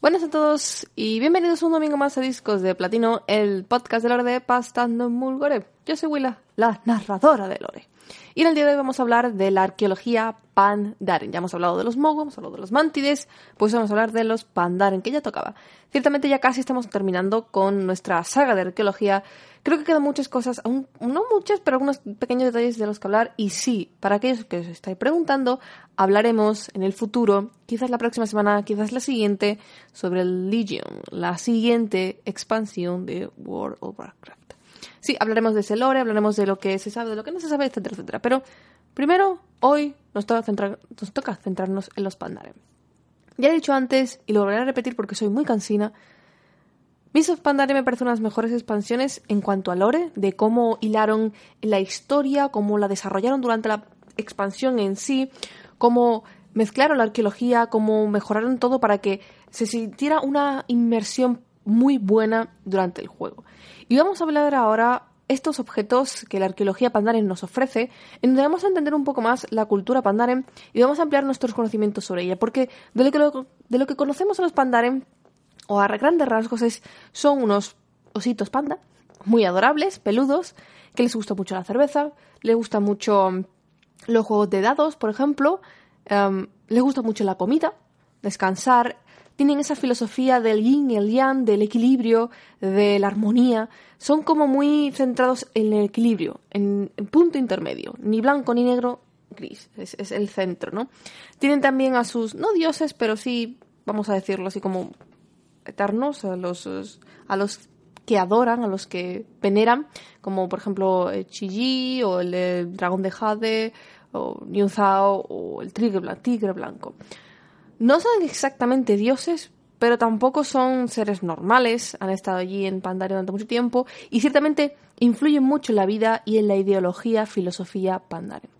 Buenas a todos y bienvenidos un domingo más a Discos de Platino, el podcast de Lore de Pastando Mulgore. Yo soy Willa, la narradora de Lore. Y en el día de hoy vamos a hablar de la arqueología Pandaren. Ya hemos hablado de los Mogo, hemos hablado de los Mantides, pues vamos a hablar de los Pandaren, que ya tocaba. Ciertamente ya casi estamos terminando con nuestra saga de arqueología. Creo que quedan muchas cosas, aún, no muchas, pero algunos pequeños detalles de los que hablar. Y sí, para aquellos que os estáis preguntando, hablaremos en el futuro, quizás la próxima semana, quizás la siguiente, sobre el Legion, la siguiente expansión de World of Warcraft. Sí, hablaremos de ese lore, hablaremos de lo que se sabe, de lo que no se sabe, etcétera, etcétera. Pero primero, hoy nos toca, nos toca centrarnos en los Pandaren. Ya he dicho antes, y lo volveré a repetir porque soy muy cansina, Mists of me parece unas mejores expansiones en cuanto a lore, de cómo hilaron la historia, cómo la desarrollaron durante la expansión en sí, cómo mezclaron la arqueología, cómo mejoraron todo para que se sintiera una inmersión muy buena durante el juego. Y vamos a hablar ahora estos objetos que la arqueología Pandaren nos ofrece, en donde vamos a entender un poco más la cultura Pandaren y vamos a ampliar nuestros conocimientos sobre ella, porque de lo que, de lo que conocemos a los Pandaren, o a grandes rasgos, es, son unos ositos panda, muy adorables, peludos, que les gusta mucho la cerveza, les gusta mucho mm, los juegos de dados, por ejemplo, em, les gusta mucho la comida, descansar, tienen esa filosofía del yin y el yang, del equilibrio, de la armonía. Son como muy centrados en el equilibrio, en, punto intermedio, ni blanco ni negro, gris, es, el centro, ¿no? Tienen también a sus, no dioses, pero sí, vamos a decirlo así como eternos, a los, a los que adoran, a los que veneran, como por ejemplo Chiji o el, dragón de Jade o Niu o el tigre, tigre blanco. No son exactamente dioses, pero tampoco son seres normales, han estado allí en Pandaria durante mucho tiempo y ciertamente influyen mucho en la vida y en la ideología, filosofía Pandaria.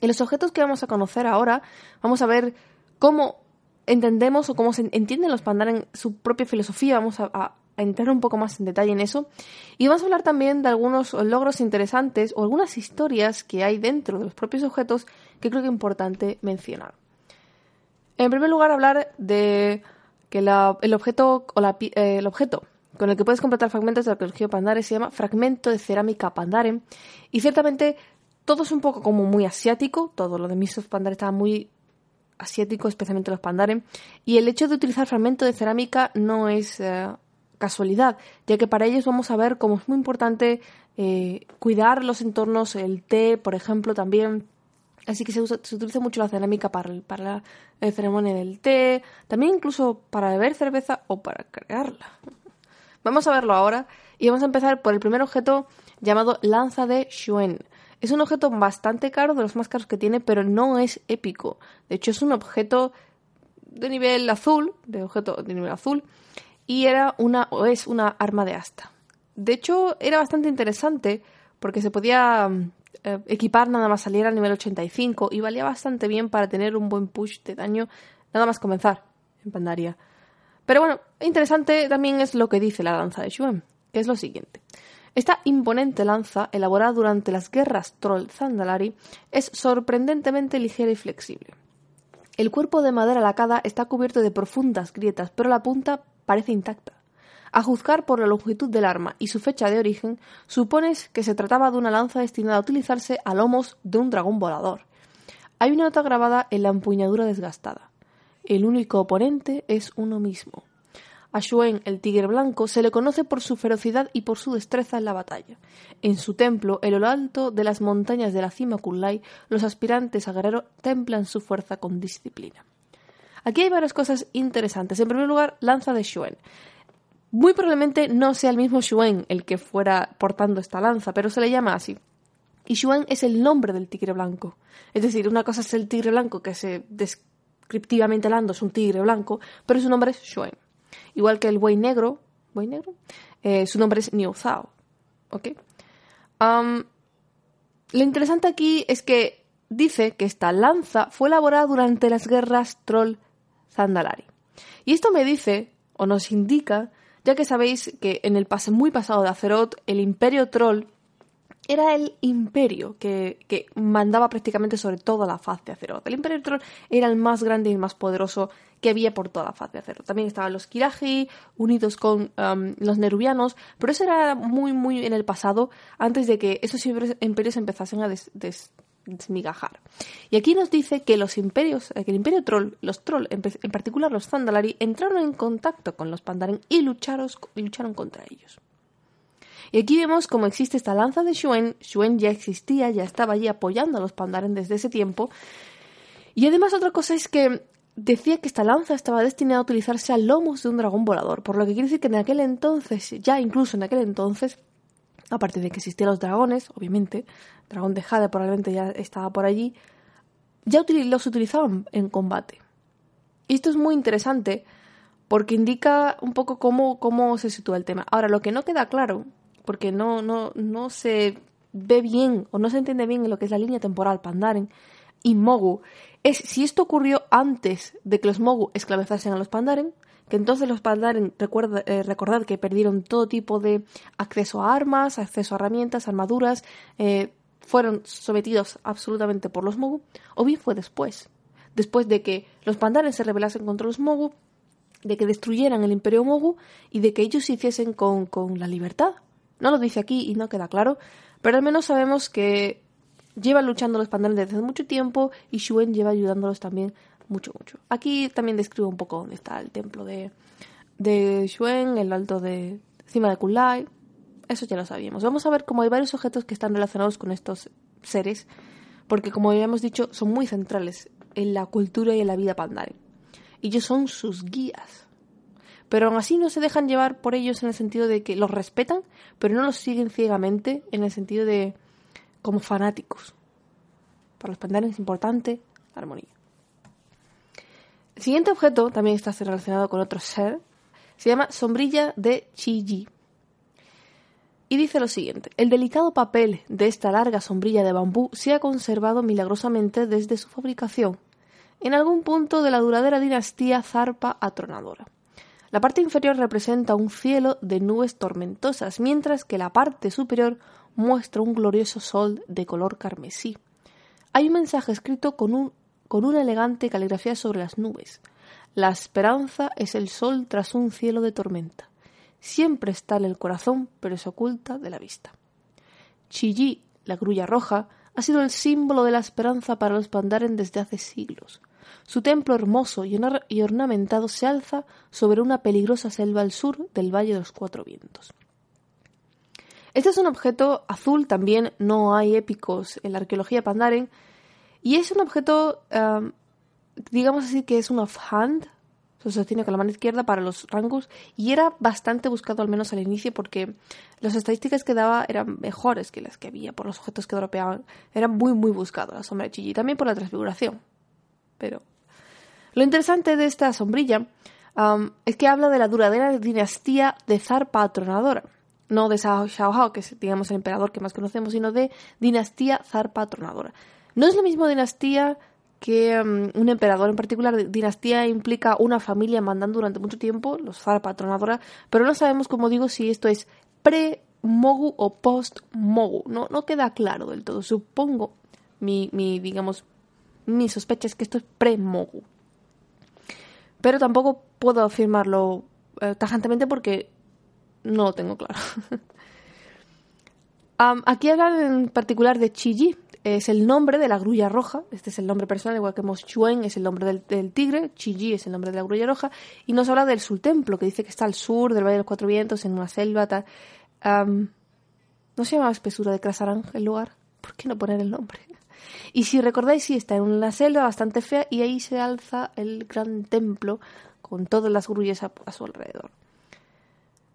En los objetos que vamos a conocer ahora, vamos a ver cómo entendemos o cómo se entienden los Pandaren su propia filosofía, vamos a, a entrar un poco más en detalle en eso. Y vamos a hablar también de algunos logros interesantes o algunas historias que hay dentro de los propios objetos que creo que es importante mencionar. En primer lugar, hablar de que el objeto o eh, el objeto con el que puedes completar fragmentos de la arqueología Pandare se llama fragmento de cerámica Pandare. Y ciertamente todo es un poco como muy asiático, todo lo de Mists of Pandare está muy asiático, especialmente los Pandare, y el hecho de utilizar fragmento de cerámica no es eh, casualidad, ya que para ellos vamos a ver cómo es muy importante eh, cuidar los entornos, el té, por ejemplo, también Así que se, utiliza mucho la cerámica para, para la ceremonia del té, también incluso para beber cerveza o para crearla. Vamos a verlo ahora y vamos a empezar por el primer objeto llamado lanza de Xuen. Es un objeto bastante caro, de los más caros que tiene, pero no es épico. De hecho, es un objeto de nivel azul, de objeto de nivel azul, y era una o es una arma de asta. De hecho, era bastante interesante porque se podía eh, equipar nada más salir al nivel 85 y valía bastante bien para tener un buen push de daño nada más comenzar en Pandaria. Pero bueno, interesante también es lo que dice la lanza de Shuen, que es lo siguiente. Esta imponente lanza, elaborada durante las guerras Troll-Zandalari, es sorprendentemente ligera y flexible. El cuerpo de madera lacada está cubierto de profundas grietas, pero la punta parece intacta. A juzgar por la longitud del arma y su fecha de origen, supones que se trataba de una lanza destinada a utilizarse a lomos de un dragón volador. Hay una nota grabada en la empuñadura desgastada. El único oponente es uno mismo. A Shuen, el tigre blanco, se le conoce por su ferocidad y por su destreza en la batalla. En su templo, en lo alto de las montañas de la cima Kunlai, los aspirantes a guerrero templan su fuerza con disciplina. Aquí hay varias cosas interesantes. En primer lugar, lanza de Shuen. Muy probablemente no sea el mismo Xuen el que fuera portando esta lanza, pero se le llama así. Y Xuen es el nombre del tigre blanco. Es decir, una cosa es el tigre blanco, que se descriptivamente hablando es un tigre blanco, pero su nombre es Xuen. Igual que el buey negro, ¿buey negro? Eh, su nombre es Niu Zhao. Lo interesante aquí es que dice que esta lanza fue elaborada durante las guerras Troll-Zandalari. Y esto me dice, o nos indica, ya que sabéis que en el pase muy pasado de Azeroth, el Imperio Troll era el imperio que, que, mandaba prácticamente sobre toda la faz de Azeroth. El imperio Troll era el más grande y más poderoso que había por toda la faz de Azeroth. También estaban los Kiraji unidos con um, los Nerubianos, pero eso era muy, muy en el pasado, antes de que esos imperios empezasen a Y aquí nos dice que los imperios, eh, que el imperio Troll, los Troll, en, particular los Zandalari, entraron en contacto con los Pandaren y lucharon, y lucharon contra ellos. Y aquí vemos cómo existe esta lanza de Shuen. Shuen ya existía, ya estaba allí apoyando a los Pandaren desde ese tiempo. Y además otra cosa es que decía que esta lanza estaba destinada a utilizarse a lomos de un dragón volador, por lo que quiere decir que en aquel entonces, ya incluso en aquel entonces, aparte de que existían los dragones, obviamente, dragón de Jade probablemente ya estaba por allí, ya los utilizaban en combate. Y esto es muy interesante porque indica un poco cómo, cómo se sitúa el tema. Ahora, lo que no queda claro porque no, no, no se ve bien o no se entiende bien en lo que es la línea temporal Pandaren y Mogu, es si esto ocurrió antes de que los Mogu esclavizasen a los Pandaren, que entonces los Pandaren, recuerda, eh, recordad que perdieron todo tipo de acceso a armas, acceso a herramientas, armaduras, eh, fueron sometidos absolutamente por los Mogu, o bien fue después, después de que los Pandaren se rebelasen contra los Mogu, de que destruyeran el imperio Mogu y de que ellos se hiciesen con, con la libertad, no lo dice aquí y no queda claro, pero al menos sabemos que llevan luchando los pandanes desde hace mucho tiempo y Shuen lleva ayudándolos también mucho, mucho. Aquí también describo un poco dónde está el templo de, de Shuen, el alto de encima de Kulai. Eso ya lo sabíamos. Vamos a ver cómo hay varios objetos que están relacionados con estos seres, porque como ya hemos dicho, son muy centrales en la cultura y en la vida pandaren. Y ellos son sus guías pero aún así no se dejan llevar por ellos en el sentido de que los respetan, pero no los siguen ciegamente en el sentido de como fanáticos. Para los pandanes es importante la armonía. El siguiente objeto también está relacionado con otro ser. Se llama sombrilla de Chiji. Y dice lo siguiente, el delicado papel de esta larga sombrilla de bambú se ha conservado milagrosamente desde su fabricación, en algún punto de la duradera dinastía zarpa atronadora. La parte inferior representa un cielo de nubes tormentosas, mientras que la parte superior muestra un glorioso sol de color carmesí. Hay un mensaje escrito con, un, con una elegante caligrafía sobre las nubes. La esperanza es el sol tras un cielo de tormenta. Siempre está en el corazón, pero se oculta de la vista. Chillí, la grulla roja, ha sido el símbolo de la esperanza para los Pandaren desde hace siglos. Su templo hermoso y ornamentado se alza sobre una peligrosa selva al sur del Valle de los Cuatro Vientos. Este es un objeto azul, también no hay épicos en la arqueología Pandaren, y es un objeto, digamos así, que es un offhand, se sostiene con la mano izquierda para los rangos, y era bastante buscado al menos al inicio porque las estadísticas que daba eran mejores que las que había por los objetos que dropeaban. Era muy, muy buscado la sombra de también por la transfiguración. Pero lo interesante de esta sombrilla es que habla de la duradera dinastía de zar patronadora. No de Xiao que es, digamos, el emperador que más conocemos, sino de dinastía zar patronadora. No es la misma dinastía que un emperador en particular. Dinastía implica una familia mandando durante mucho tiempo, los zar patronadora, pero no sabemos, como digo, si esto es pre-Mogu o post-Mogu. No, no queda claro del todo. Supongo, mi, mi digamos, mi sospecha es que esto es pre-Mogu. Pero tampoco puedo afirmarlo eh, tajantemente porque no lo tengo claro. aquí hablan en particular de Chiji. Es el nombre de la grulla roja. Este es el nombre personal, igual que Chuen es el nombre del, tigre. Chiji es el nombre de la grulla roja. Y nos habla del Sultemplo, que dice que está al sur del Valle de los Cuatro Vientos, en una selva. Tal. ¿No se llama espesura de Krasarang el lugar? ¿Por qué no poner el nombre? Y si recordáis, sí, está en una selva bastante fea y ahí se alza el gran templo con todas las grullas a, su alrededor.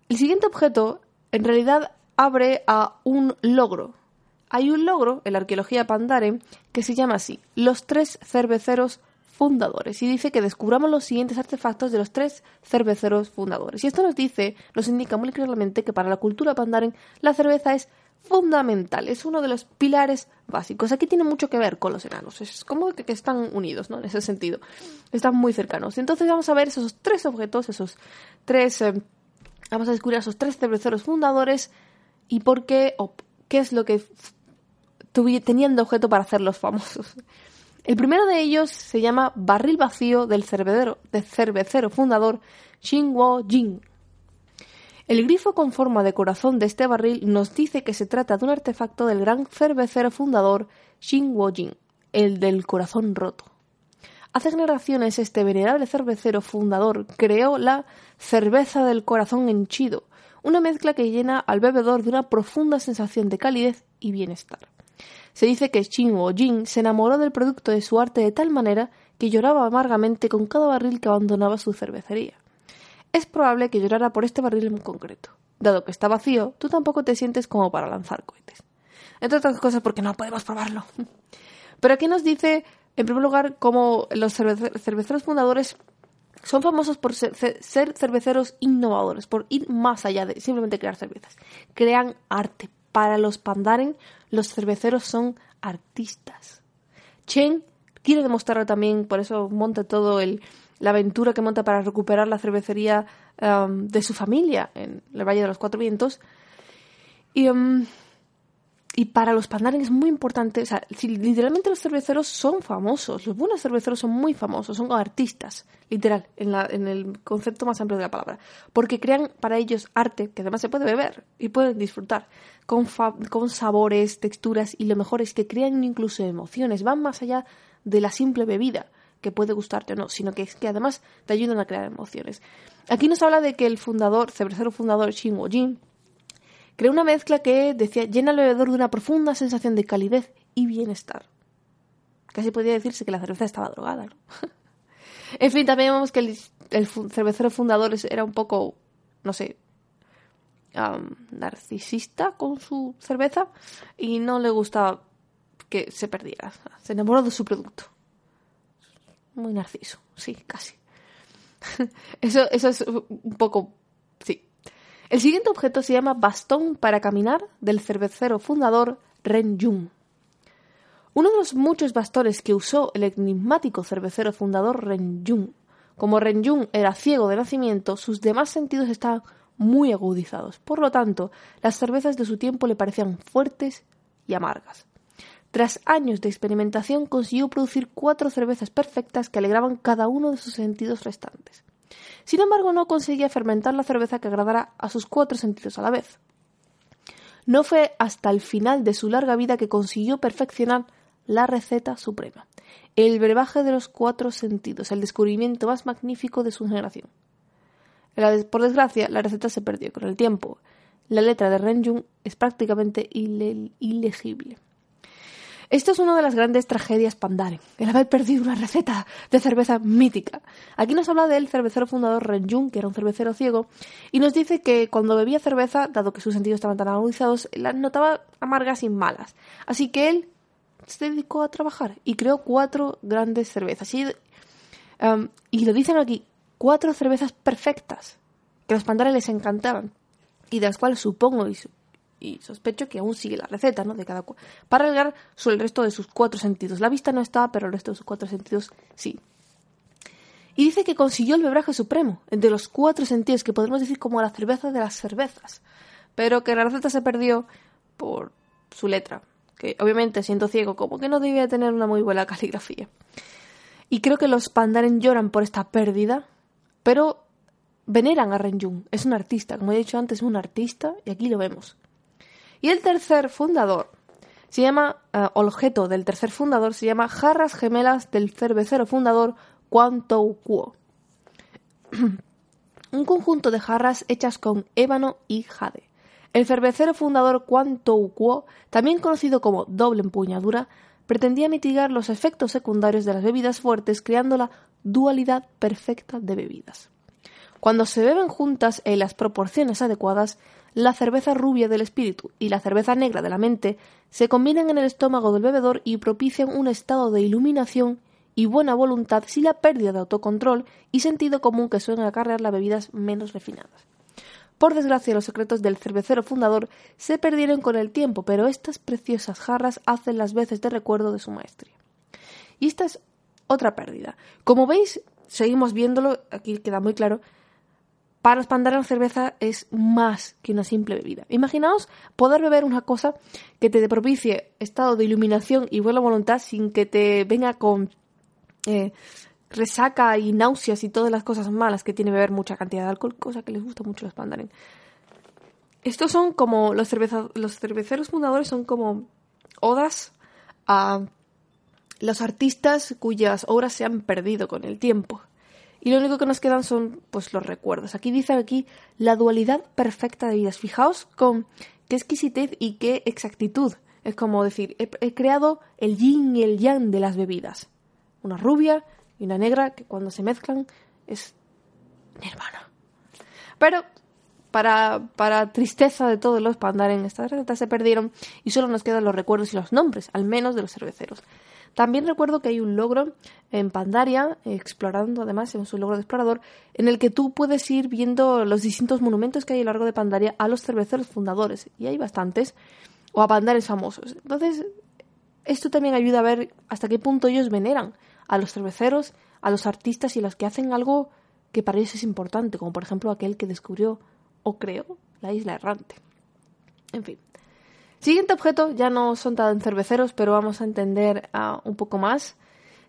El siguiente objeto, en realidad, abre a un logro. Hay un logro en la arqueología Pandare que se llama así, los tres cerveceros fundadores y dice que descubramos los siguientes artefactos de los tres cerveceros fundadores. Y esto nos dice, nos indica muy claramente que para la cultura pandaren la cerveza es fundamental, es uno de los pilares básicos. Aquí tiene mucho que ver con los enanos, es como que, están unidos, ¿no? En ese sentido, están muy cercanos. Entonces vamos a ver esos tres objetos, esos tres, eh, vamos a descubrir esos tres cerveceros fundadores y por qué, o qué es lo que tenían de objeto para hacerlos famosos. El primero de ellos se llama Barril Vacío del cervecero, del cervecero fundador Xinguo Jing. El grifo con forma de corazón de este barril nos dice que se trata de un artefacto del gran cervecero fundador Xinguo Jing, el del corazón roto. Hace generaciones este venerable cervecero fundador creó la cerveza del corazón henchido, una mezcla que llena al bebedor de una profunda sensación de calidez y bienestar. Se dice que Xinguo Jing se enamoró del producto de su arte de tal manera que lloraba amargamente con cada barril que abandonaba su cervecería. Es probable que llorara por este barril en concreto. Dado que está vacío, tú tampoco te sientes como para lanzar cohetes. Entre otras cosas porque no podemos probarlo. Pero aquí nos dice, en primer lugar, cómo los cerveceros fundadores son famosos por ser, cerveceros innovadores, por ir más allá de simplemente crear cervezas. Crean arte. Para los Pandaren, los cerveceros son artistas. Chen quiere demostrarlo también, por eso monta todo el, la aventura que monta para recuperar la cervecería um, de su familia en el Valle de los Cuatro Vientos. Y um, y para los pandaren es muy importante, o sea, literalmente los cerveceros son famosos, los buenos cerveceros son muy famosos, son artistas, literal, en, la, el concepto más amplio de la palabra, porque crean para ellos arte que además se puede beber y pueden disfrutar, con, con sabores, texturas y lo mejor es que crean incluso emociones, van más allá de la simple bebida que puede gustarte o no, sino que es que además te ayudan a crear emociones. Aquí nos habla de que el fundador, cervecero fundador Xin Jin, Creó una mezcla que, decía, llena al bebedor de una profunda sensación de calidez y bienestar. Casi podría decirse que la cerveza estaba drogada, ¿no? en fin, también vemos que el, cervecero fundador era un poco, no sé, narcisista con su cerveza y no le gustaba que se perdiera. Se enamoró de su producto. Muy narciso, sí, casi. eso, eso es un poco el siguiente objeto se llama bastón para caminar del cervecero fundador Ren Jung. Uno de los muchos bastones que usó el enigmático cervecero fundador Ren Jung. Como Ren Jung era ciego de nacimiento, sus demás sentidos estaban muy agudizados. Por lo tanto, las cervezas de su tiempo le parecían fuertes y amargas. Tras años de experimentación consiguió producir cuatro cervezas perfectas que alegraban cada uno de sus sentidos restantes. Sin embargo, no conseguía fermentar la cerveza que agradara a sus cuatro sentidos a la vez. No fue hasta el final de su larga vida que consiguió perfeccionar la receta suprema, el brebaje de los cuatro sentidos, el descubrimiento más magnífico de su generación. Por desgracia, la receta se perdió con el tiempo. La letra de Renjung es prácticamente ilegible. Esto es una de las grandes tragedias Pandaren, el haber perdido una receta de cerveza mítica. Aquí nos habla del cervecero fundador Renjun, que era un cervecero ciego, y nos dice que cuando bebía cerveza, dado que sus sentidos estaban tan agudizados, las notaba amargas y malas. Así que él se dedicó a trabajar y creó cuatro grandes cervezas. Y, um, y lo dicen aquí, cuatro cervezas perfectas, que a los Pandaren les encantaban, y de las cuales supongo y y sospecho que aún sigue la receta, ¿no? De cada para alargar el resto de sus cuatro sentidos. La vista no está, pero el resto de sus cuatro sentidos sí. Y dice que consiguió el bebraje supremo, de los cuatro sentidos, que podemos decir como la cerveza de las cervezas, pero que la receta se perdió por su letra, que obviamente siendo ciego como que no debía tener una muy buena caligrafía. Y creo que los pandaren lloran por esta pérdida, pero veneran a Renjung. Es un artista, como he dicho antes, es un artista y aquí lo vemos. Y el tercer fundador se llama, uh, objeto del tercer fundador se llama jarras gemelas del cervecero fundador Quan Kuo. Un conjunto de jarras hechas con ébano y jade. El cervecero fundador Quan Kuo, también conocido como doble empuñadura, pretendía mitigar los efectos secundarios de las bebidas fuertes creando la dualidad perfecta de bebidas. Cuando se beben juntas en las proporciones adecuadas, la cerveza rubia del espíritu y la cerveza negra de la mente se combinan en el estómago del bebedor y propician un estado de iluminación y buena voluntad sin la pérdida de autocontrol y sentido común que suelen acarrear las bebidas menos refinadas. Por desgracia, los secretos del cervecero fundador se perdieron con el tiempo, pero estas preciosas jarras hacen las veces de recuerdo de su maestría. Y esta es otra pérdida. Como veis, seguimos viéndolo, aquí queda muy claro, Para los Pandaren la cerveza es más que una simple bebida. Imaginaos poder beber una cosa que te propicie estado de iluminación y buena voluntad sin que te venga con eh, resaca y náuseas y todas las cosas malas que tiene beber mucha cantidad de alcohol, cosa que les gusta mucho a los Pandaren. Estos son como los, los cerveceros fundadores son como odas a los artistas cuyas obras se han perdido con el tiempo. Y lo único que nos quedan son pues los recuerdos. Aquí dice aquí la dualidad perfecta de vidas. Fijaos con qué exquisitez y qué exactitud. Es como decir, he, creado el yin y el yang de las bebidas. Una rubia y una negra que cuando se mezclan es hermana. Pero para, para tristeza de todos los pandaren, estas recetas se perdieron y solo nos quedan los recuerdos y los nombres, al menos de los cerveceros. También recuerdo que hay un logro en Pandaria, explorando además, es un logro de explorador, en el que tú puedes ir viendo los distintos monumentos que hay a lo largo de Pandaria a los cerveceros fundadores, y hay bastantes, o a pandares famosos. Entonces, esto también ayuda a ver hasta qué punto ellos veneran a los cerveceros, a los artistas y a los que hacen algo que para ellos es importante, como por ejemplo aquel que descubrió o creó la isla errante. En fin. Siguiente objeto, ya no son tan cerveceros, pero vamos a entender ah, un poco más.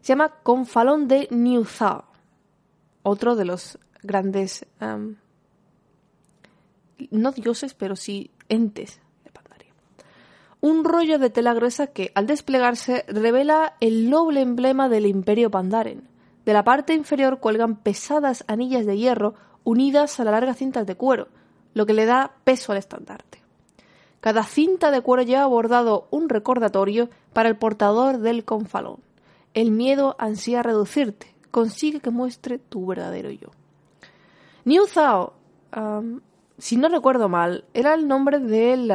Se llama Confalón de New Otro de los grandes, no dioses, pero sí entes de Pandaria. Un rollo de tela gruesa que, al desplegarse, revela el noble emblema del imperio Pandaren. De la parte inferior cuelgan pesadas anillas de hierro unidas a la larga cintas de cuero, lo que le da peso al estandarte. Cada cinta de cuero lleva bordado un recordatorio para el portador del confalón. El miedo ansía reducirte. Consigue que muestre tu verdadero yo. Niu Zhao, si no recuerdo mal, era el nombre del,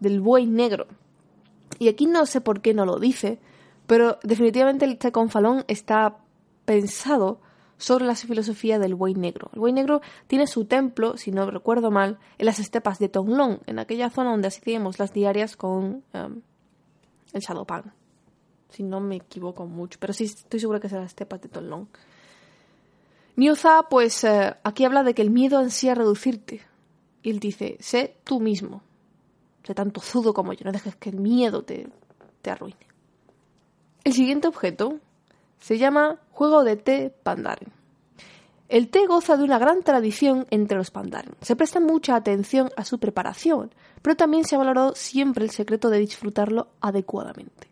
del buey negro. Y aquí no sé por qué no lo dice, pero definitivamente este confalón está pensado sobre la filosofía del buey negro. El buey negro tiene su templo, si no recuerdo mal, en las estepas de Tonglong, en aquella zona donde asistíamos las diarias con um, el Shadowpan. Si no me equivoco mucho, pero sí estoy segura que es en las estepas de Tonglong. Niuza, pues eh, aquí habla de que el miedo ansía reducirte. Y él dice, sé tú mismo. Sé tanto zudo como yo, no dejes que el miedo te, te arruine. El siguiente objeto se llama Juego de té Pandaren. El té goza de una gran tradición entre los Pandaren. Se presta mucha atención a su preparación, pero también se ha valorado siempre el secreto de disfrutarlo adecuadamente.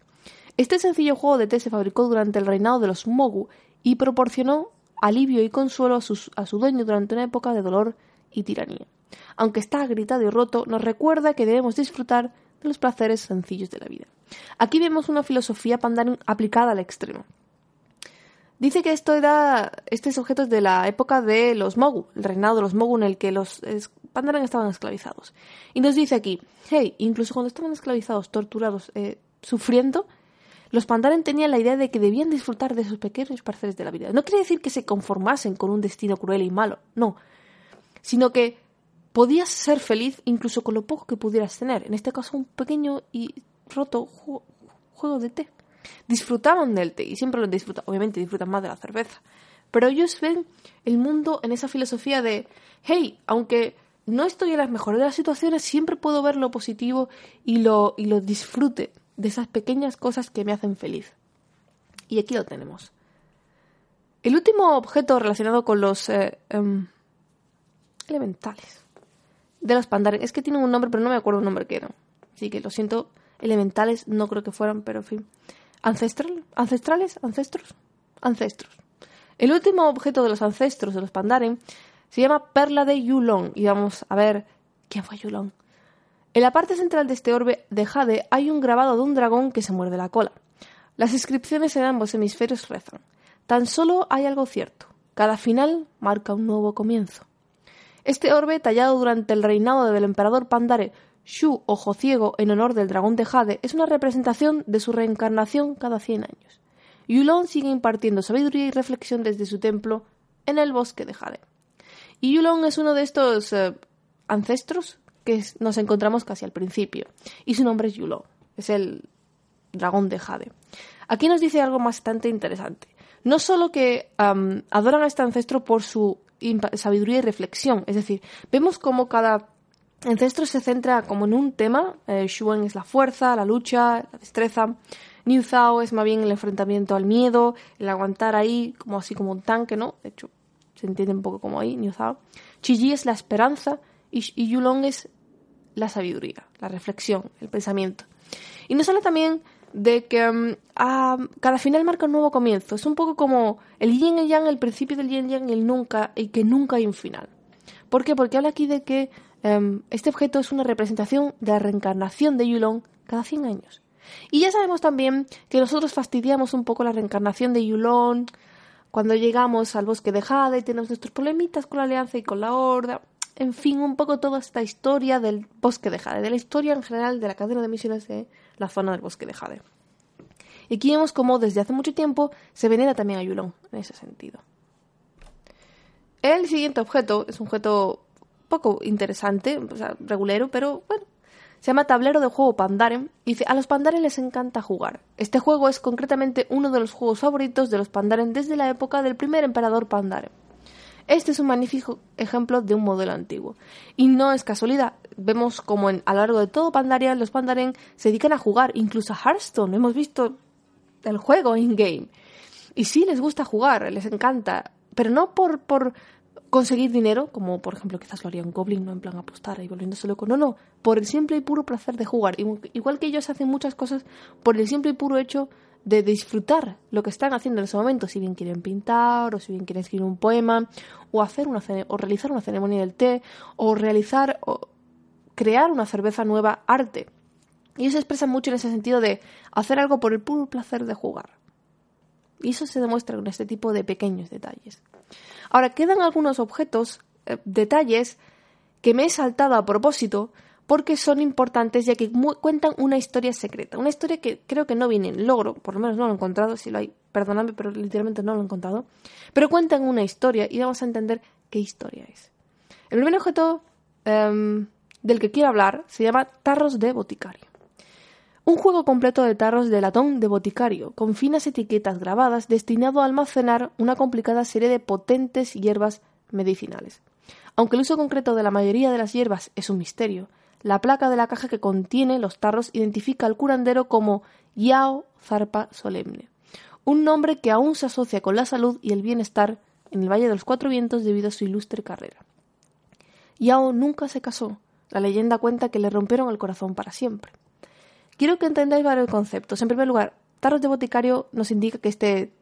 Este sencillo juego de té se fabricó durante el reinado de los Mogu y proporcionó alivio y consuelo a, su dueño durante una época de dolor y tiranía. Aunque está gritado y roto, nos recuerda que debemos disfrutar de los placeres sencillos de la vida. Aquí vemos una filosofía pandaren aplicada al extremo. Dice que esto era, estos objetos de la época de los Mogu, el reinado de los Mogu en el que los Pandaren estaban esclavizados. Y nos dice aquí, hey, incluso cuando estaban esclavizados, torturados, eh, sufriendo, los Pandaren tenían la idea de que debían disfrutar de esos pequeños parceres de la vida. No quiere decir que se conformasen con un destino cruel y malo, no, sino que podías ser feliz incluso con lo poco que pudieras tener. En este caso, un pequeño y roto juego de té disfrutaban del té y siempre lo disfrutan, obviamente disfrutan más de la cerveza, pero ellos ven el mundo en esa filosofía de, hey, aunque no estoy en las mejores de las situaciones, siempre puedo ver lo positivo y lo, y lo disfrute de esas pequeñas cosas que me hacen feliz. Y aquí lo tenemos. El último objeto relacionado con los eh, em, elementales de los pandaren es que tienen un nombre, pero no me acuerdo el nombre que eran. Así que lo siento, elementales no creo que fueran, pero en fin ancestral, ancestrales, ancestros, ancestros. El último objeto de los ancestros de los Pandaren se llama Perla de Yulon y vamos a ver quién fue Yulon. En la parte central de este orbe de Jade hay un grabado de un dragón que se muerde la cola. Las inscripciones en ambos hemisferios rezan. Tan solo hay algo cierto. Cada final marca un nuevo comienzo. Este orbe, tallado durante el reinado del emperador Pandare Shu, ojo ciego, en honor del dragón de Jade, es una representación de su reencarnación cada 100 años. Yulon sigue impartiendo sabiduría y reflexión desde su templo en el bosque de Jade. Y Yulon es uno de estos eh, ancestros que nos encontramos casi al principio. Y su nombre es Yulon, es el dragón de Jade. Aquí nos dice algo bastante interesante. No solo que adoran a este ancestro por su sabiduría y reflexión. Es decir, vemos cómo cada ancestro se centra como en un tema. Eh, Shuan es la fuerza, la lucha, la destreza. Niu Zhao es más bien el enfrentamiento al miedo, el aguantar ahí como así como un tanque, ¿no? De hecho, se entiende un poco como ahí, Niu Zhao. Chi Ji es la esperanza y, y Yulong es la sabiduría, la reflexión, el pensamiento. Y nos habla también de que mm, cada final marca un nuevo comienzo. Es un poco como el yin y el yang, el principio del yin y yang, el nunca, y que nunca hay un final. ¿Por qué? Porque habla aquí de que este objeto es una representación de la reencarnación de Yulong cada 100 años. Y ya sabemos también que nosotros fastidiamos un poco la reencarnación de Yulong cuando llegamos al bosque de Jade y tenemos nuestros problemitas con la alianza y con la horda en fin, un poco toda esta historia del bosque de Jade, de la historia en general de la cadena de misiones de la zona del bosque de Jade. Y aquí vemos cómo desde hace mucho tiempo se venera también a Yulon en ese sentido. El siguiente objeto es un objeto poco interesante, o sea, regulero, pero bueno, se llama tablero de juego Pandaren y dice, a los Pandaren les encanta jugar. Este juego es concretamente uno de los juegos favoritos de los Pandaren desde la época del primer emperador Pandaren. Este es un magnífico ejemplo de un modelo antiguo. Y no es casualidad. Vemos como en, a lo largo de todo Pandaria los Pandaren se dedican a jugar, incluso a Hearthstone. Hemos visto el juego in-game. Y sí les gusta jugar, les encanta. Pero no por, por conseguir dinero, como por ejemplo quizás lo haría un Goblin, no en plan apostar y volviéndose loco. No, no, por el simple y puro placer de jugar. Igual que ellos hacen muchas cosas por el simple y puro hecho de disfrutar lo que están haciendo en ese momento, si bien quieren pintar, o si bien quieren escribir un poema, o hacer una o realizar una ceremonia del té, o realizar o crear una cerveza nueva, arte. Y ellos se expresan mucho en ese sentido de hacer algo por el puro placer de jugar. Y eso se demuestra con este tipo de pequeños detalles. Ahora, quedan algunos objetos, eh, detalles, que me he saltado a propósito, porque son importantes ya que cuentan una historia secreta, una historia que creo que no viene en logro, por lo menos no lo he encontrado, si lo hay, perdóname, pero literalmente no lo he encontrado, pero cuentan una historia y vamos a entender qué historia es. El primer objeto em, del que quiero hablar se llama Tarros de Boticario. Un juego completo de tarros de latón de boticario, con finas etiquetas grabadas, destinado a almacenar una complicada serie de potentes hierbas medicinales. Aunque el uso concreto de la mayoría de las hierbas es un misterio, la placa de la caja que contiene los tarros identifica al curandero como Yao Zarpa Solemne, un nombre que aún se asocia con la salud y el bienestar en el Valle de los Cuatro Vientos debido a su ilustre carrera. Yao nunca se casó. La leyenda cuenta que le rompieron el corazón para siempre. Quiero que entendáis varios conceptos. En primer lugar, tarros de boticario nos indica que este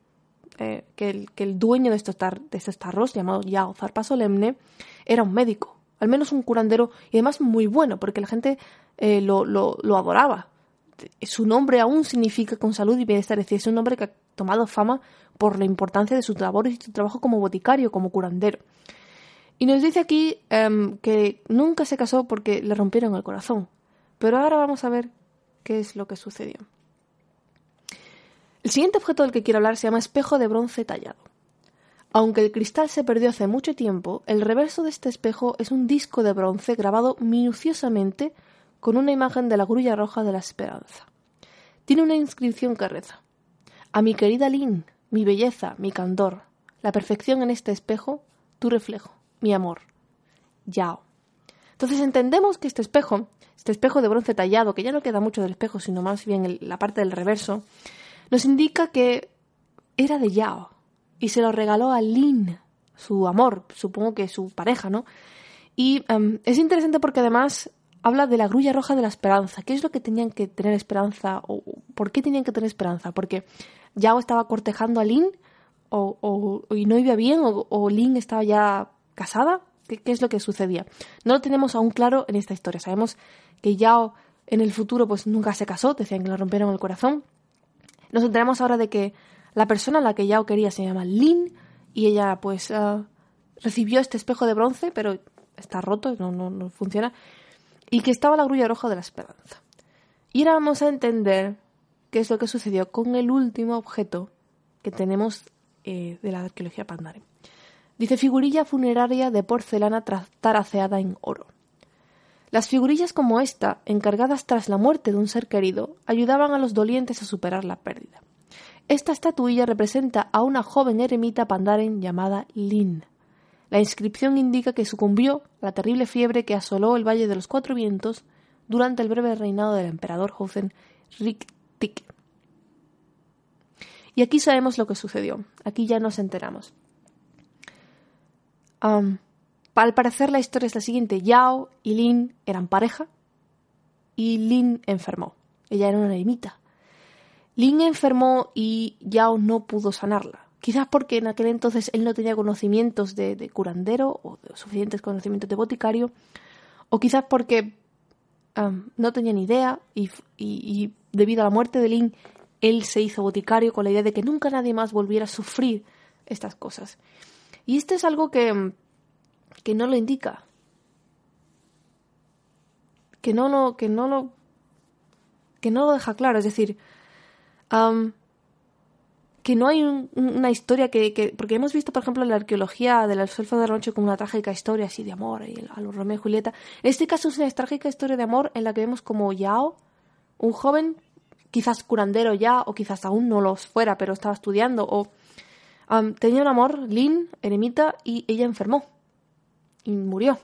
eh, que, el, dueño de estos, de estos tarros, llamado Yao Zarpa Solemne, era un médico, al menos un curandero, y además muy bueno, porque la gente eh, lo, adoraba. Su nombre aún significa con salud y bienestar, es decir, es un hombre que ha tomado fama por la importancia de sus labores y su trabajo como boticario, como curandero. Y nos dice aquí em, que nunca se casó porque le rompieron el corazón. Pero ahora vamos a ver qué es lo que sucedió. El siguiente objeto del que quiero hablar se llama espejo de bronce tallado. Aunque el cristal se perdió hace mucho tiempo, el reverso de este espejo es un disco de bronce grabado minuciosamente con una imagen de la grulla roja de la esperanza. Tiene una inscripción que reza A mi querida Lin, mi belleza, mi candor, la perfección en este espejo, tu reflejo, mi amor. Yao. Entonces entendemos que este espejo, este espejo de bronce tallado, que ya no queda mucho del espejo, sino más bien la parte del reverso, nos indica que era de Yao, y se lo regaló a Lin, su amor, supongo que su pareja, ¿no? Y em, es interesante porque además habla de la grulla roja de la esperanza. ¿Qué es lo que tenían que tener esperanza? ¿O por qué tenían que tener esperanza? ¿Porque Yao estaba cortejando a Lin? ¿O, y no iba bien? ¿O, Lin estaba ya casada? ¿Qué, ¿Qué, es lo que sucedía? No lo tenemos aún claro en esta historia. Sabemos que Yao en el futuro pues nunca se casó, decían que le rompieron el corazón. Nos enteramos ahora de que la persona a la que Yao quería se llama Lin y ella pues ah, recibió este espejo de bronce, pero está roto, no, no, funciona, y que estaba la grulla roja de la esperanza. Y ahora vamos a entender qué es lo que sucedió con el último objeto que tenemos eh, de la arqueología Pandaren. Dice figurilla funeraria de porcelana taraceada en oro. Las figurillas como esta, encargadas tras la muerte de un ser querido, ayudaban a los dolientes a superar la pérdida. Esta estatuilla representa a una joven eremita pandaren llamada Lin. La inscripción indica que sucumbió a la terrible fiebre que asoló el Valle de los Cuatro Vientos durante el breve reinado del emperador Hosen Riktik. Y aquí sabemos lo que sucedió. Aquí ya nos enteramos. Al parecer la historia es la siguiente. Yao y Lin eran pareja y Lin enfermó. Ella era una ermita. Lin enfermó y Yao no pudo sanarla. Quizás porque en aquel entonces él no tenía conocimientos de, curandero o suficientes conocimientos de boticario, o quizás porque no tenía ni idea y, y, debido a la muerte de Lin, él se hizo boticario con la idea de que nunca nadie más volviera a sufrir estas cosas. Y esto es algo que, que no lo indica. Que no lo, que no lo, que no lo deja claro. Es decir, que no hay una historia que, Porque hemos visto, por ejemplo, la arqueología de los elfos de la noche como una trágica historia así de amor, y a los Romeo y Julieta. En este caso es una trágica historia de amor en la que vemos como Yao, un joven, quizás curandero ya, o quizás aún no lo fuera, pero estaba estudiando, tenía un amor, Lin, eremita, y ella enfermó. Y murió.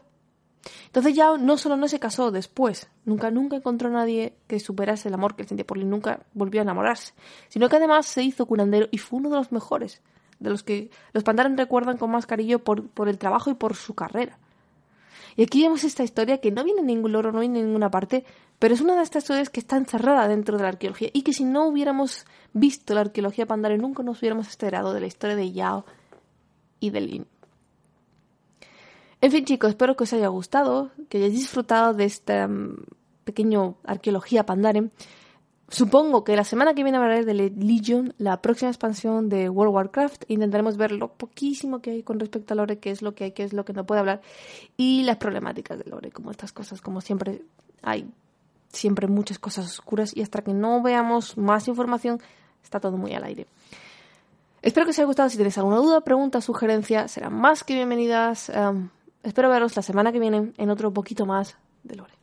Entonces ya no solo no se casó después, nunca, nunca encontró a nadie que superase el amor que él sentía por él, nunca volvió a enamorarse, sino que además se hizo curandero y fue uno de los mejores, de los que los pandares recuerdan con más cariño por, por el trabajo y por su carrera. Y aquí vemos esta historia que no viene en ningún loro, no viene en ninguna parte, pero es una de estas historias que está encerrada dentro de la arqueología y que si no hubiéramos visto la arqueología pandare nunca nos hubiéramos enterado de la historia de Yao y de Lin. En fin, chicos, espero que os haya gustado, que hayáis disfrutado de esta mm, pequeña arqueología Pandaren. Supongo que la semana que viene hablaré de Legion, la próxima expansión de World of Warcraft. Intentaremos ver lo poquísimo que hay con respecto a Lore, qué es lo que hay, qué es lo que no puede hablar, y las problemáticas de Lore, como estas cosas, como siempre hay siempre muchas cosas oscuras y hasta que no veamos más información está todo muy al aire. Espero que os haya gustado. Si tenéis alguna duda, pregunta, sugerencia, serán más que bienvenidas. Em, Espero veros la semana que viene en otro poquito más de Lore.